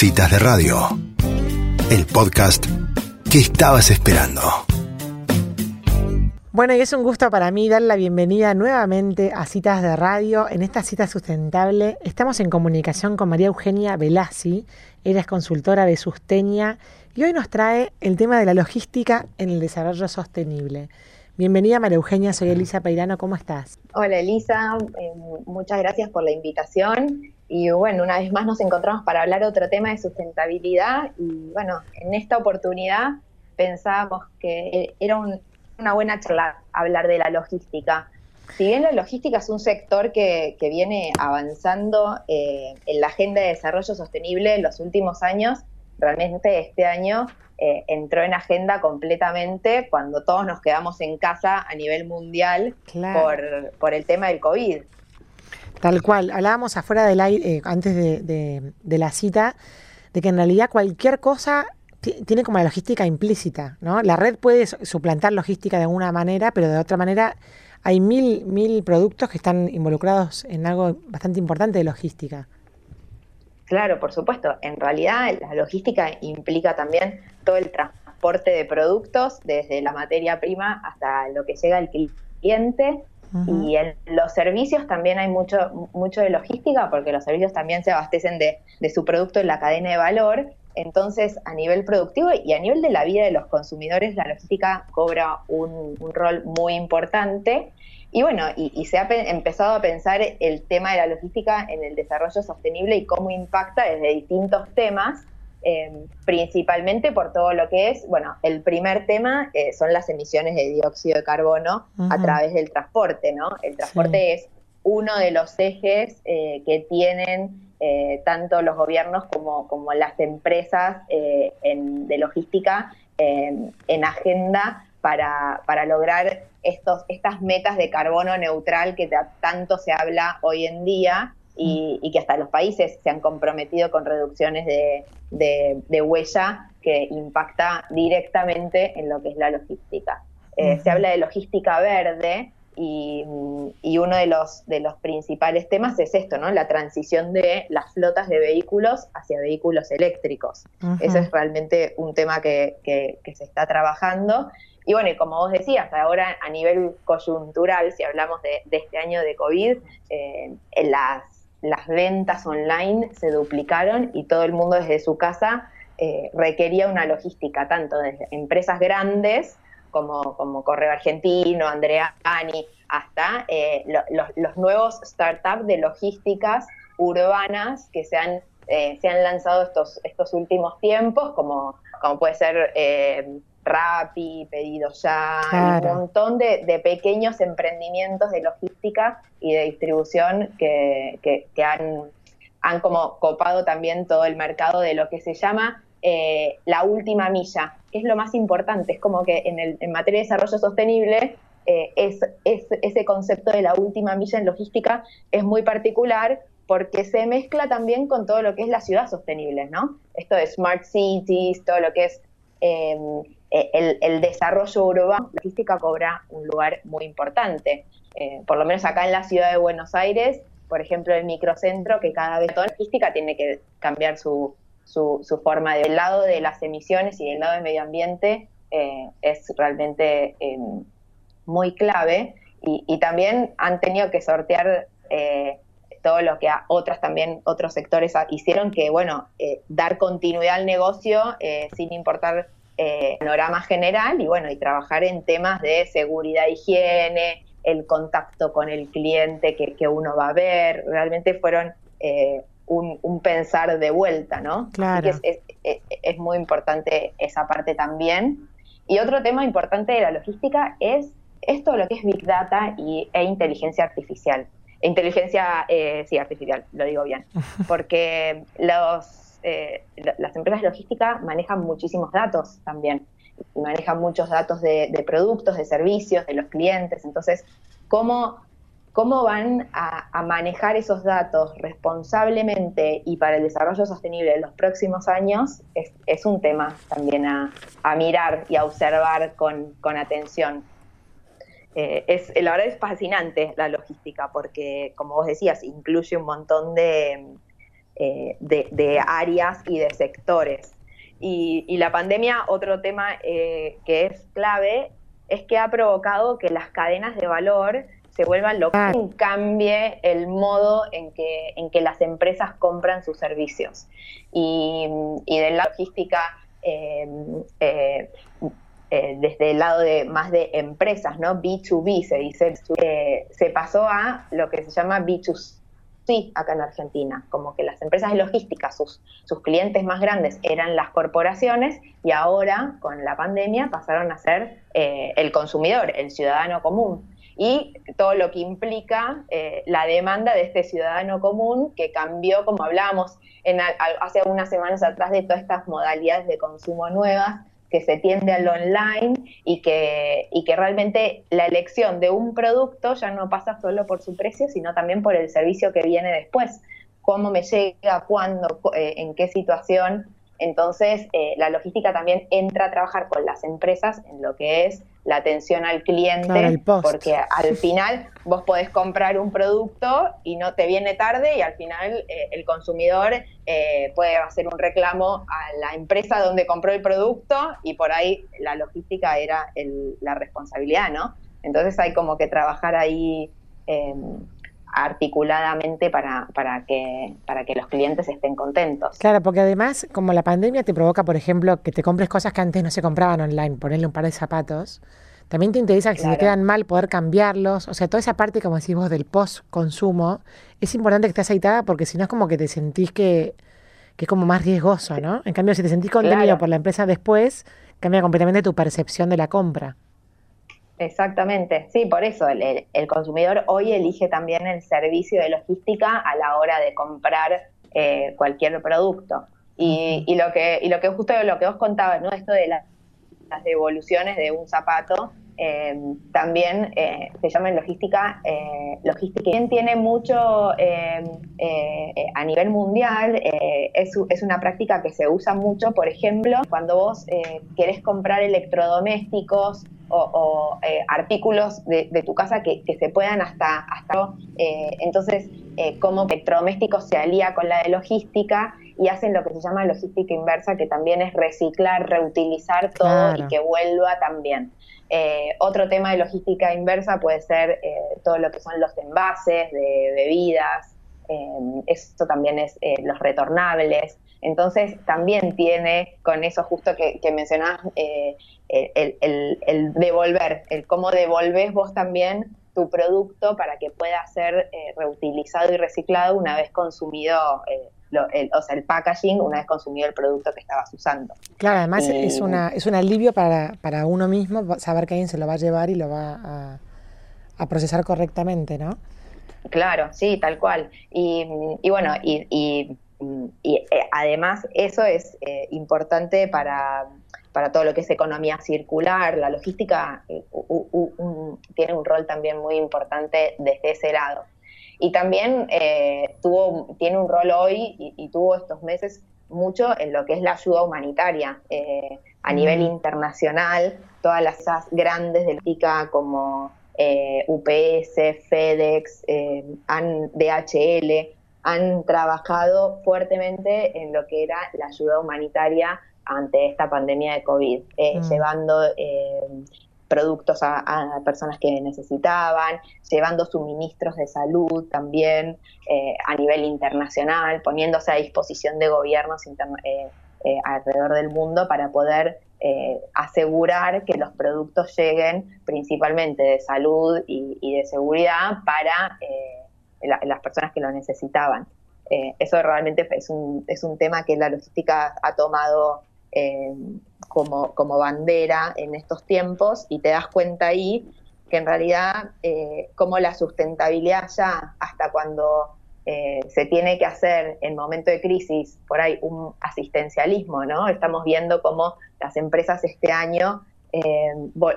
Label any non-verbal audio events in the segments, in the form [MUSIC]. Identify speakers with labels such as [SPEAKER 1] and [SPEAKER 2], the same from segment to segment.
[SPEAKER 1] Citas de Radio, el podcast que estabas esperando.
[SPEAKER 2] Bueno, y es un gusto para mí dar la bienvenida nuevamente a Citas de Radio. En esta cita sustentable estamos en comunicación con María Eugenia Velasi. Ella es consultora de Sustenia y hoy nos trae el tema de la logística en el desarrollo sostenible. Bienvenida María Eugenia, soy Elisa Peirano, ¿cómo estás?
[SPEAKER 3] Hola Elisa, eh, muchas gracias por la invitación y bueno, una vez más nos encontramos para hablar otro tema de sustentabilidad y bueno, en esta oportunidad pensábamos que era una buena charla hablar de la logística. Si bien la logística es un sector que, viene avanzando eh, en la agenda de desarrollo sostenible en los últimos años, realmente este año eh, entró en agenda completamente cuando todos nos quedamos en casa a nivel mundial por, el tema del COVID.
[SPEAKER 2] Tal cual, hablábamos afuera del aire, eh, antes de, la cita, de que en realidad cualquier cosa tiene como la logística implícita, ¿no? La red puede suplantar logística de alguna manera, pero de otra manera hay mil, mil productos que están involucrados en algo bastante importante de logística.
[SPEAKER 3] Claro, por supuesto. En realidad la logística implica también todo el transporte de productos, desde la materia prima hasta lo que llega al cliente. Y en los servicios también hay mucho, mucho de logística, porque los servicios también se abastecen de, su producto en la cadena de valor. Entonces, a nivel productivo y a nivel de la vida de los consumidores, la logística cobra un, un rol muy importante. Y bueno, y, se ha empezado a pensar el tema de la logística en el desarrollo sostenible y cómo impacta desde distintos temas, em, principalmente por todo lo que es, bueno, el primer tema eh, son las emisiones de dióxido de carbono a través del transporte, ¿no? El transporte es uno de los ejes eh, que tienen eh, tanto los gobiernos como, como las empresas en, de logística em, en agenda para, para lograr estos, estas metas de carbono neutral que tanto se habla hoy en día y, que hasta los países se han comprometido con reducciones de, huella que impacta directamente en lo que es la logística. Eh, se habla de logística verde y, uno de los, de los principales temas es esto, ¿no? La transición de las flotas de vehículos hacia vehículos eléctricos. Ese es realmente un tema que, que se está trabajando y bueno, y como vos decías, ahora a nivel coyuntural, si hablamos de, este año de COVID, eh, las, las ventas online se duplicaron y todo el mundo desde su casa eh, requería una logística, tanto desde empresas grandes como, como Correo Argentino, Andrea Ani, hasta eh, los, nuevos startups de logísticas urbanas que se han, se han lanzado estos, estos últimos tiempos, como, como puede ser Rappi, Pedido Ya, un montón de, pequeños emprendimientos de logística y de distribución que, han, han, como copado también todo el mercado de lo que se llama eh, la última milla, que es lo más importante, es como que en, el, en materia de desarrollo sostenible eh, es, ese concepto de la última milla en logística es muy particular porque se mezcla también con todo lo que es la ciudad sostenible, ¿no? Esto de smart cities, todo lo que es eh, eh, el, desarrollo urbano, la logística cobra un lugar muy importante. Eh, por lo menos acá en la ciudad de Buenos Aires, por ejemplo, el microcentro, que cada vez toda la logística tiene que cambiar su, su, forma del lado de las emisiones y del lado del medio ambiente, eh, es realmente em, muy clave. Y, también han tenido que sortear todo lo que a otras también, otros sectores hicieron, que bueno, dar continuidad al negocio sin importar eh, panorama general y bueno, y trabajar en temas de seguridad, higiene, el contacto con el cliente que, uno va a ver, realmente fueron eh, un, pensar de vuelta, ¿no?
[SPEAKER 2] Claro.
[SPEAKER 3] es, muy importante esa parte también. Y otro tema importante de la logística es esto lo que es Big Data y, e inteligencia artificial. Inteligencia, eh, sí, artificial, lo digo bien. [LAUGHS] Porque los eh, las empresas de logística manejan muchísimos datos también, manejan muchos datos de, productos, de servicios, de los clientes. Entonces, ¿cómo, cómo van a, manejar esos datos responsablemente y para el desarrollo sostenible en los próximos años? Es, un tema también a, mirar y a observar con, atención. Eh, es, la verdad es fascinante la logística porque, como vos decías, incluye un montón de de, áreas y de sectores. Y, la pandemia, otro tema que es clave, es que ha provocado que las cadenas de valor se vuelvan lo que cambie el modo en que, en que las empresas compran sus servicios. Y, de la logística, em, eh, eh, desde el lado de más de empresas, ¿no? B2B se dice, eh, se pasó a lo que se llama B2C acá en Argentina, como que las empresas de logística, sus, sus clientes más grandes eran las corporaciones y ahora con la pandemia pasaron a ser el consumidor, el ciudadano común. Y todo lo que implica eh, la demanda de este ciudadano común que cambió, como hablábamos en, hace unas semanas atrás, de todas estas modalidades de consumo nuevas que se tiende al online y que, y que realmente la elección de un producto ya no pasa solo por su precio, sino también por el servicio que viene después, cómo me llega, cuándo, eh, en qué situación. Entonces, eh, la logística también entra a trabajar con las empresas en lo que es la atención al cliente, porque al [LAUGHS] final vos podés comprar un producto y no te viene tarde y al final eh, el consumidor eh, puede hacer un reclamo a la empresa donde compró el producto y por ahí la logística era la responsabilidad, ¿no? Entonces hay como que trabajar ahí em, articuladamente para, para, que, para que los clientes estén contentos.
[SPEAKER 2] Claro, porque además, como la pandemia te provoca, por ejemplo, que te compres cosas que antes no se compraban online, ponerle un par de zapatos, también te interesa que si te quedan mal poder cambiarlos. O sea, toda esa parte, como decís vos, del post-consumo, es importante que esté aceitada porque si no es como que te sentís que, que es como más riesgoso, ¿no? En cambio, si te sentís contenido por la empresa después, cambia completamente tu percepción de la compra.
[SPEAKER 3] Exactamente, sí, por eso el, consumidor hoy elige también el servicio de logística a la hora de comprar eh, cualquier producto. Y, y, lo que y lo que justo lo que vos contabas, ¿no? Esto de la las devoluciones de un zapato. Eh, también eh, se llama en logística, eh, logística bien tiene mucho a nivel mundial, es, es, una práctica que se usa mucho, por ejemplo, cuando vos querés comprar electrodomésticos o, artículos de, tu casa que, se puedan hasta, hasta entonces como electrodomésticos se alía con la de logística y hacen lo que se llama logística inversa, que también es reciclar, reutilizar todo y que vuelva también. Eh, otro tema de logística inversa puede ser eh, todo lo que son los envases de bebidas, eh, esto también es los retornables. Entonces también tiene con eso justo que, que mencionabas el, devolver, el cómo devolves vos también tu producto para que pueda ser reutilizado y reciclado una vez consumido o sea, el packaging una vez consumido el producto que estabas usando.
[SPEAKER 2] Claro, además es, una, es un alivio para, para uno mismo saber que alguien se lo va a llevar y lo va a, procesar correctamente, ¿no?
[SPEAKER 3] Claro, sí, tal cual. Y, bueno, y, y, eh, además eso es eh, importante para, para todo lo que es economía circular, la logística eh, tiene un rol también muy importante desde ese lado. Y también eh, tuvo, tiene un rol hoy y, tuvo estos meses mucho en lo que es la ayuda humanitaria a nivel mm. internacional. Todas las grandes del TICA como UPS, FedEx, DHL han trabajado fuertemente en lo que era la ayuda humanitaria ante esta pandemia de COVID, mm. llevando productos a, personas que necesitaban, llevando suministros de salud también eh, a nivel internacional, poniéndose a disposición de gobiernos eh, eh, alrededor del mundo para poder asegurar que los productos lleguen principalmente de salud y, de seguridad para las personas que lo necesitaban. eso realmente es un, es un tema que la logística ha tomado eh, como, como, bandera en estos tiempos y te das cuenta ahí que en realidad eh, como la sustentabilidad ya hasta cuando eh, se tiene que hacer en momento de crisis por ahí un asistencialismo, ¿no? Estamos viendo cómo las empresas este año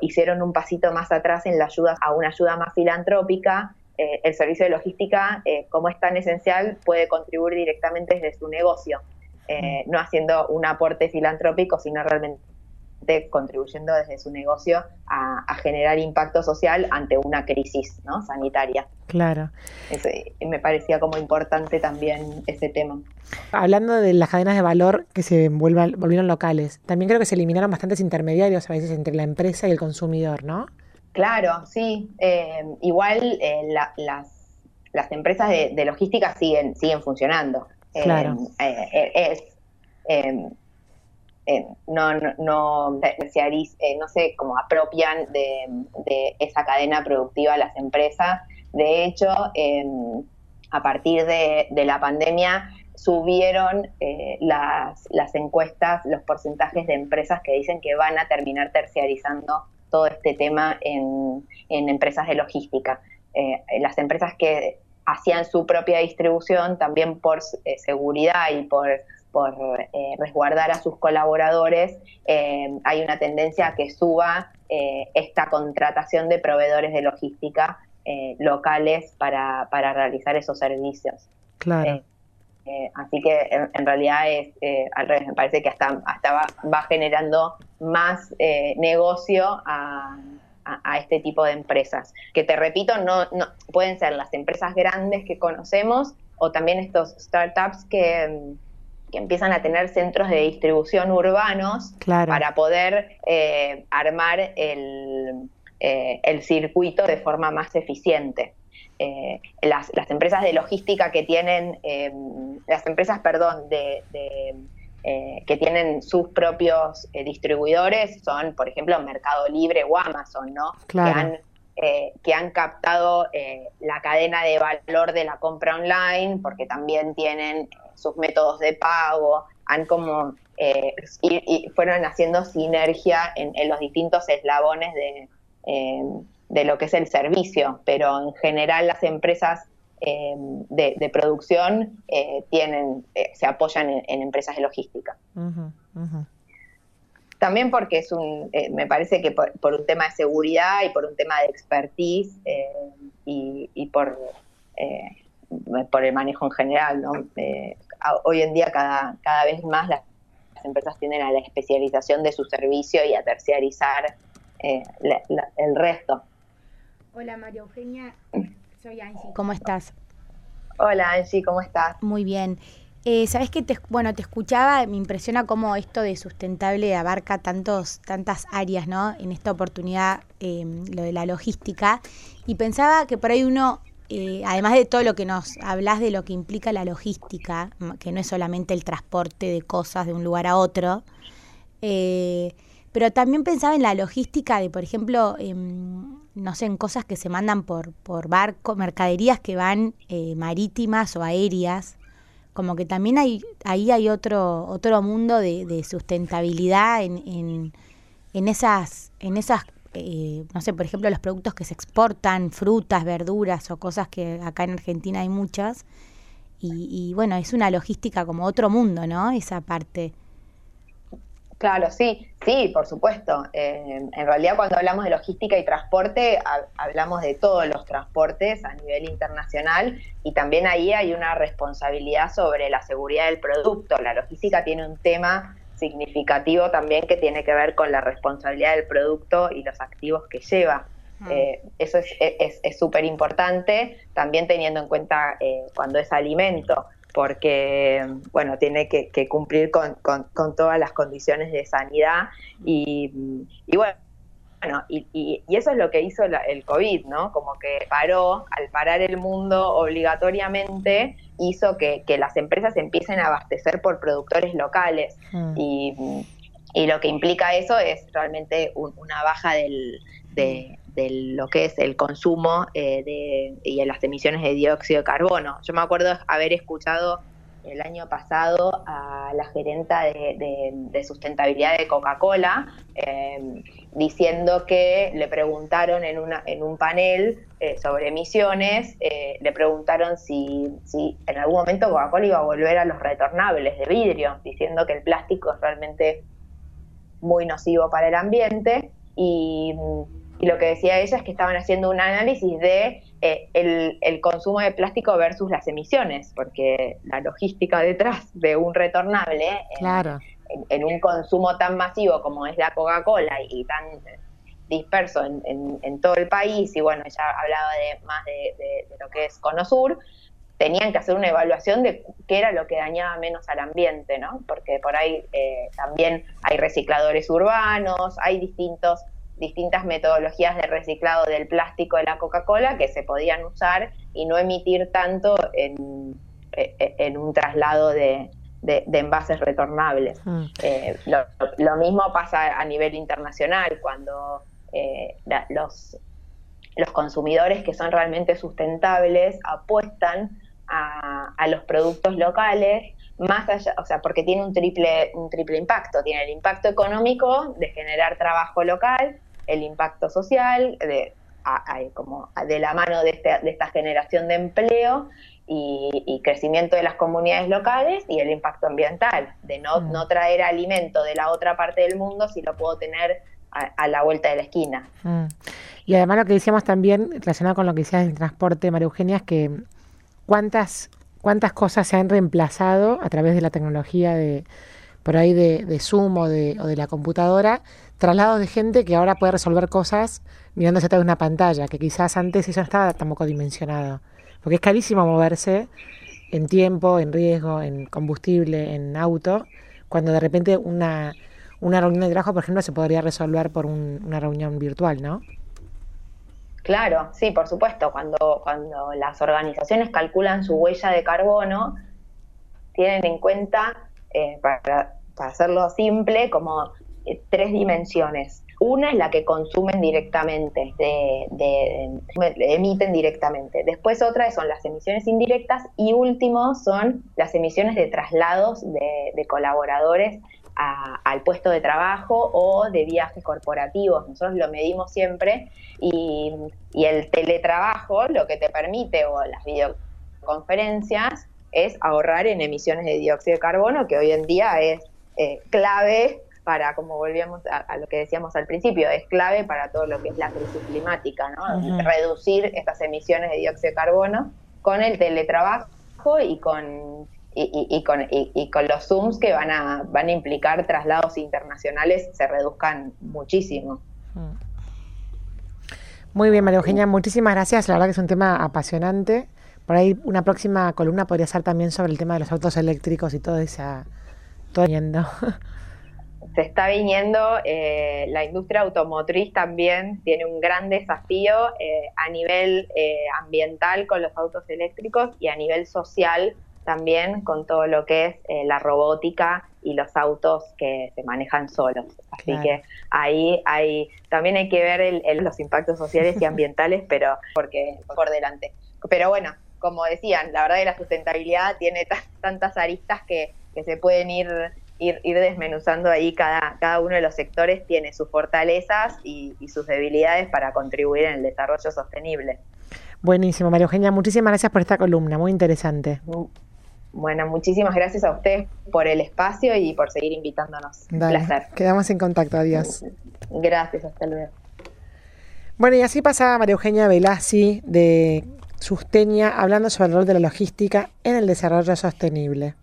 [SPEAKER 3] hicieron un pasito más atrás en la ayuda a una ayuda más filantrópica. El servicio de logística, como es tan esencial, puede contribuir directamente desde su negocio. Eh, no haciendo un aporte filantrópico, sino realmente contribuyendo desde su negocio a, generar impacto social ante una crisis ¿no? sanitaria.
[SPEAKER 2] Claro.
[SPEAKER 3] me parecía como importante también ese tema.
[SPEAKER 2] Hablando de las cadenas de valor que se volvieron locales, también creo que se eliminaron bastantes intermediarios a veces entre la empresa y el consumidor, ¿no?
[SPEAKER 3] Claro, sí. Eh, igual eh, las, las empresas de, logística siguen, siguen funcionando.
[SPEAKER 2] Claro.
[SPEAKER 3] Eh, es eh, no, no, no, no sé, cómo apropian de, esa cadena productiva las empresas. De hecho, em, a partir de, la pandemia subieron eh, las, las encuestas, los porcentajes de empresas que dicen que van a terminar terciarizando todo este tema en, en empresas de logística. las empresas que hacían su propia distribución también por seguridad y por por eh, resguardar a sus colaboradores, eh, hay una tendencia a que suba eh, esta contratación de proveedores de logística locales para, realizar esos servicios.
[SPEAKER 2] Claro.
[SPEAKER 3] Así que en, realidad es al revés, me parece que hasta, hasta va, generando más negocio a, este tipo de empresas. Que te repito, no, no pueden ser las empresas grandes que conocemos o también estos startups que que empiezan a tener centros de distribución urbanos para poder eh, armar el, eh, el, circuito de forma más eficiente. Eh, las, las, empresas de logística que tienen, las empresas, perdón, de, que tienen sus propios distribuidores son, por ejemplo, Mercado Libre o Amazon, ¿no?
[SPEAKER 2] Claro.
[SPEAKER 3] Que han que han captado la cadena de valor de la compra online, porque también tienen sus métodos de pago, han como eh, y, fueron haciendo sinergia en, los distintos eslabones de, eh, de, lo que es el servicio, pero en general las empresas eh, de, producción tienen, se apoyan en, empresas de logística. También porque es un, me parece que por, un tema de seguridad y por un tema de expertise y, y, por por el manejo en general, ¿no? hoy en día cada, cada vez más las, empresas tienden a la especialización de su servicio y a terciarizar eh, el resto.
[SPEAKER 4] Hola María Eugenia, soy Angie. ¿Cómo estás?
[SPEAKER 3] Hola Angie, ¿cómo estás?
[SPEAKER 4] Muy bien. Eh, Sabes que te, bueno, te escuchaba, me impresiona cómo esto de sustentable abarca tantos, tantas áreas, ¿no? En esta oportunidad, eh, lo de la logística. Y pensaba que por ahí uno eh, además de todo lo que nos hablas de lo que implica la logística, que no es solamente el transporte de cosas de un lugar a otro, eh, pero también pensaba en la logística de, por ejemplo, no sé, en cosas que se mandan por, por barco, mercaderías que van eh, marítimas o aéreas, como que también hay, ahí hay otro, otro mundo de, sustentabilidad en, en, en, esas, en esas eh, no sé, por ejemplo, los productos que se exportan, frutas, verduras o cosas que acá en Argentina hay muchas. Y, bueno, es una logística como otro mundo, ¿no? Esa parte.
[SPEAKER 3] Claro, sí, sí, por supuesto. Eh, en realidad cuando hablamos de logística y transporte, hablamos de todos los transportes a nivel internacional y también ahí hay una responsabilidad sobre la seguridad del producto. La logística tiene un tema significativo también que tiene que ver con la responsabilidad del producto y los activos que lleva. Eh, eso es súper es, importante, también teniendo en cuenta eh, cuando es alimento, porque bueno, tiene que, cumplir con, todas las condiciones de sanidad y, y bueno, bueno, y, y, eso es lo que hizo el COVID, ¿no? Como que paró, al parar el mundo obligatoriamente, hizo que, las empresas empiecen a abastecer por productores locales. Mm. Y, lo que implica eso es realmente una baja del, de, lo que es el consumo eh, de, y las emisiones de dióxido de carbono. Yo me acuerdo haber escuchado el año pasado a la gerenta de, sustentabilidad de Coca-Cola em, diciendo que le preguntaron en un panel eh, sobre emisiones, eh, le preguntaron si, si en algún momento Coca-Cola iba a volver a los retornables de vidrio, diciendo que el plástico es realmente muy nocivo para el ambiente y y lo que decía ella es que estaban haciendo un análisis de eh, el, consumo de plástico versus las emisiones, porque la logística detrás de un retornable
[SPEAKER 2] claro.
[SPEAKER 3] en, un consumo tan masivo como es la Coca-Cola y, tan disperso en, todo el país, y bueno, ya hablaba de más de, lo que es Conosur, tenían que hacer una evaluación de qué era lo que dañaba menos al ambiente, ¿no? Porque por ahí eh, también hay recicladores urbanos, hay distintos distintas metodologías de reciclado del plástico de la Coca-Cola que se podían usar y no emitir tanto en, e, e, en un traslado de, de, envases retornables. Mm. Eh, lo, mismo pasa a nivel internacional, cuando eh, los, los consumidores que son realmente sustentables apuestan a, a, los productos locales más allá, o sea, porque tiene un triple, un triple impacto. Tiene el impacto económico de generar trabajo local, el impacto social, de, como de la mano de, este, de esta generación de empleo y, crecimiento de las comunidades locales y el impacto ambiental, de no, mm. no traer alimento de la otra parte del mundo si lo puedo tener a, la vuelta de la esquina.
[SPEAKER 2] Mm. Y además lo que decíamos también, relacionado con lo que decías del transporte, María Eugenia, es que cuántas, cuántas cosas se han reemplazado a través de la tecnología de por ahí de, de Zoom o de, o de la computadora, traslados de gente que ahora puede resolver cosas mirándose a través de una pantalla, que quizás antes eso no estaba tampoco dimensionado. Porque es carísimo moverse en tiempo, en riesgo, en combustible, en auto, cuando de repente una, una reunión de trabajo, por ejemplo, se podría resolver por una reunión virtual, ¿no?
[SPEAKER 3] Claro, sí, por supuesto. Cuando, cuando las organizaciones calculan su huella de carbono, tienen en cuenta, eh, para, para hacerlo simple, como eh, tres dimensiones. Una es la que consumen directamente, de, emiten directamente. Después otra son las emisiones indirectas y último son las emisiones de traslados de, colaboradores al puesto de trabajo o de viajes corporativos. Nosotros lo medimos siempre y, el teletrabajo lo que te permite o las videoconferencias es ahorrar en emisiones de dióxido de carbono, que hoy en día es eh, clave para, como volvíamos a, lo que decíamos al principio, es clave para todo lo que es la crisis climática, ¿no? Reducir estas emisiones de dióxido de carbono con el teletrabajo y con y, con, y, con los Zooms que van a, van a implicar traslados internacionales se reduzcan muchísimo.
[SPEAKER 2] Muy bien, María Eugenia, muchísimas gracias. La verdad que es un tema apasionante. Por ahí una próxima columna podría ser también sobre el tema de los autos eléctricos y todo esa... Todo yendo. [LAUGHS]
[SPEAKER 3] se está viniendo, eh, la industria automotriz también tiene un gran desafío eh, a nivel eh, ambiental con los autos eléctricos y a nivel social también con todo lo que es la robótica y los autos que se manejan solos. Así que ahí hay, también hay que ver los impactos sociales y [LAUGHS] ambientales, pero porque por delante. Pero bueno, como decían, la verdad que la sustentabilidad tiene tantas aristas que, que se pueden ir ir, desmenuzando ahí cada, cada uno de los sectores tiene sus fortalezas y, sus debilidades para contribuir en el desarrollo sostenible.
[SPEAKER 2] Buenísimo, María Eugenia, muchísimas gracias por esta columna, muy interesante.
[SPEAKER 3] Bueno, muchísimas gracias a ustedes por el espacio y por seguir invitándonos. Un placer.
[SPEAKER 2] Quedamos en contacto, adiós.
[SPEAKER 3] Gracias, hasta luego.
[SPEAKER 2] Bueno, y así pasa María Eugenia Velazzi de Sustenia hablando sobre el rol de la logística en el desarrollo sostenible.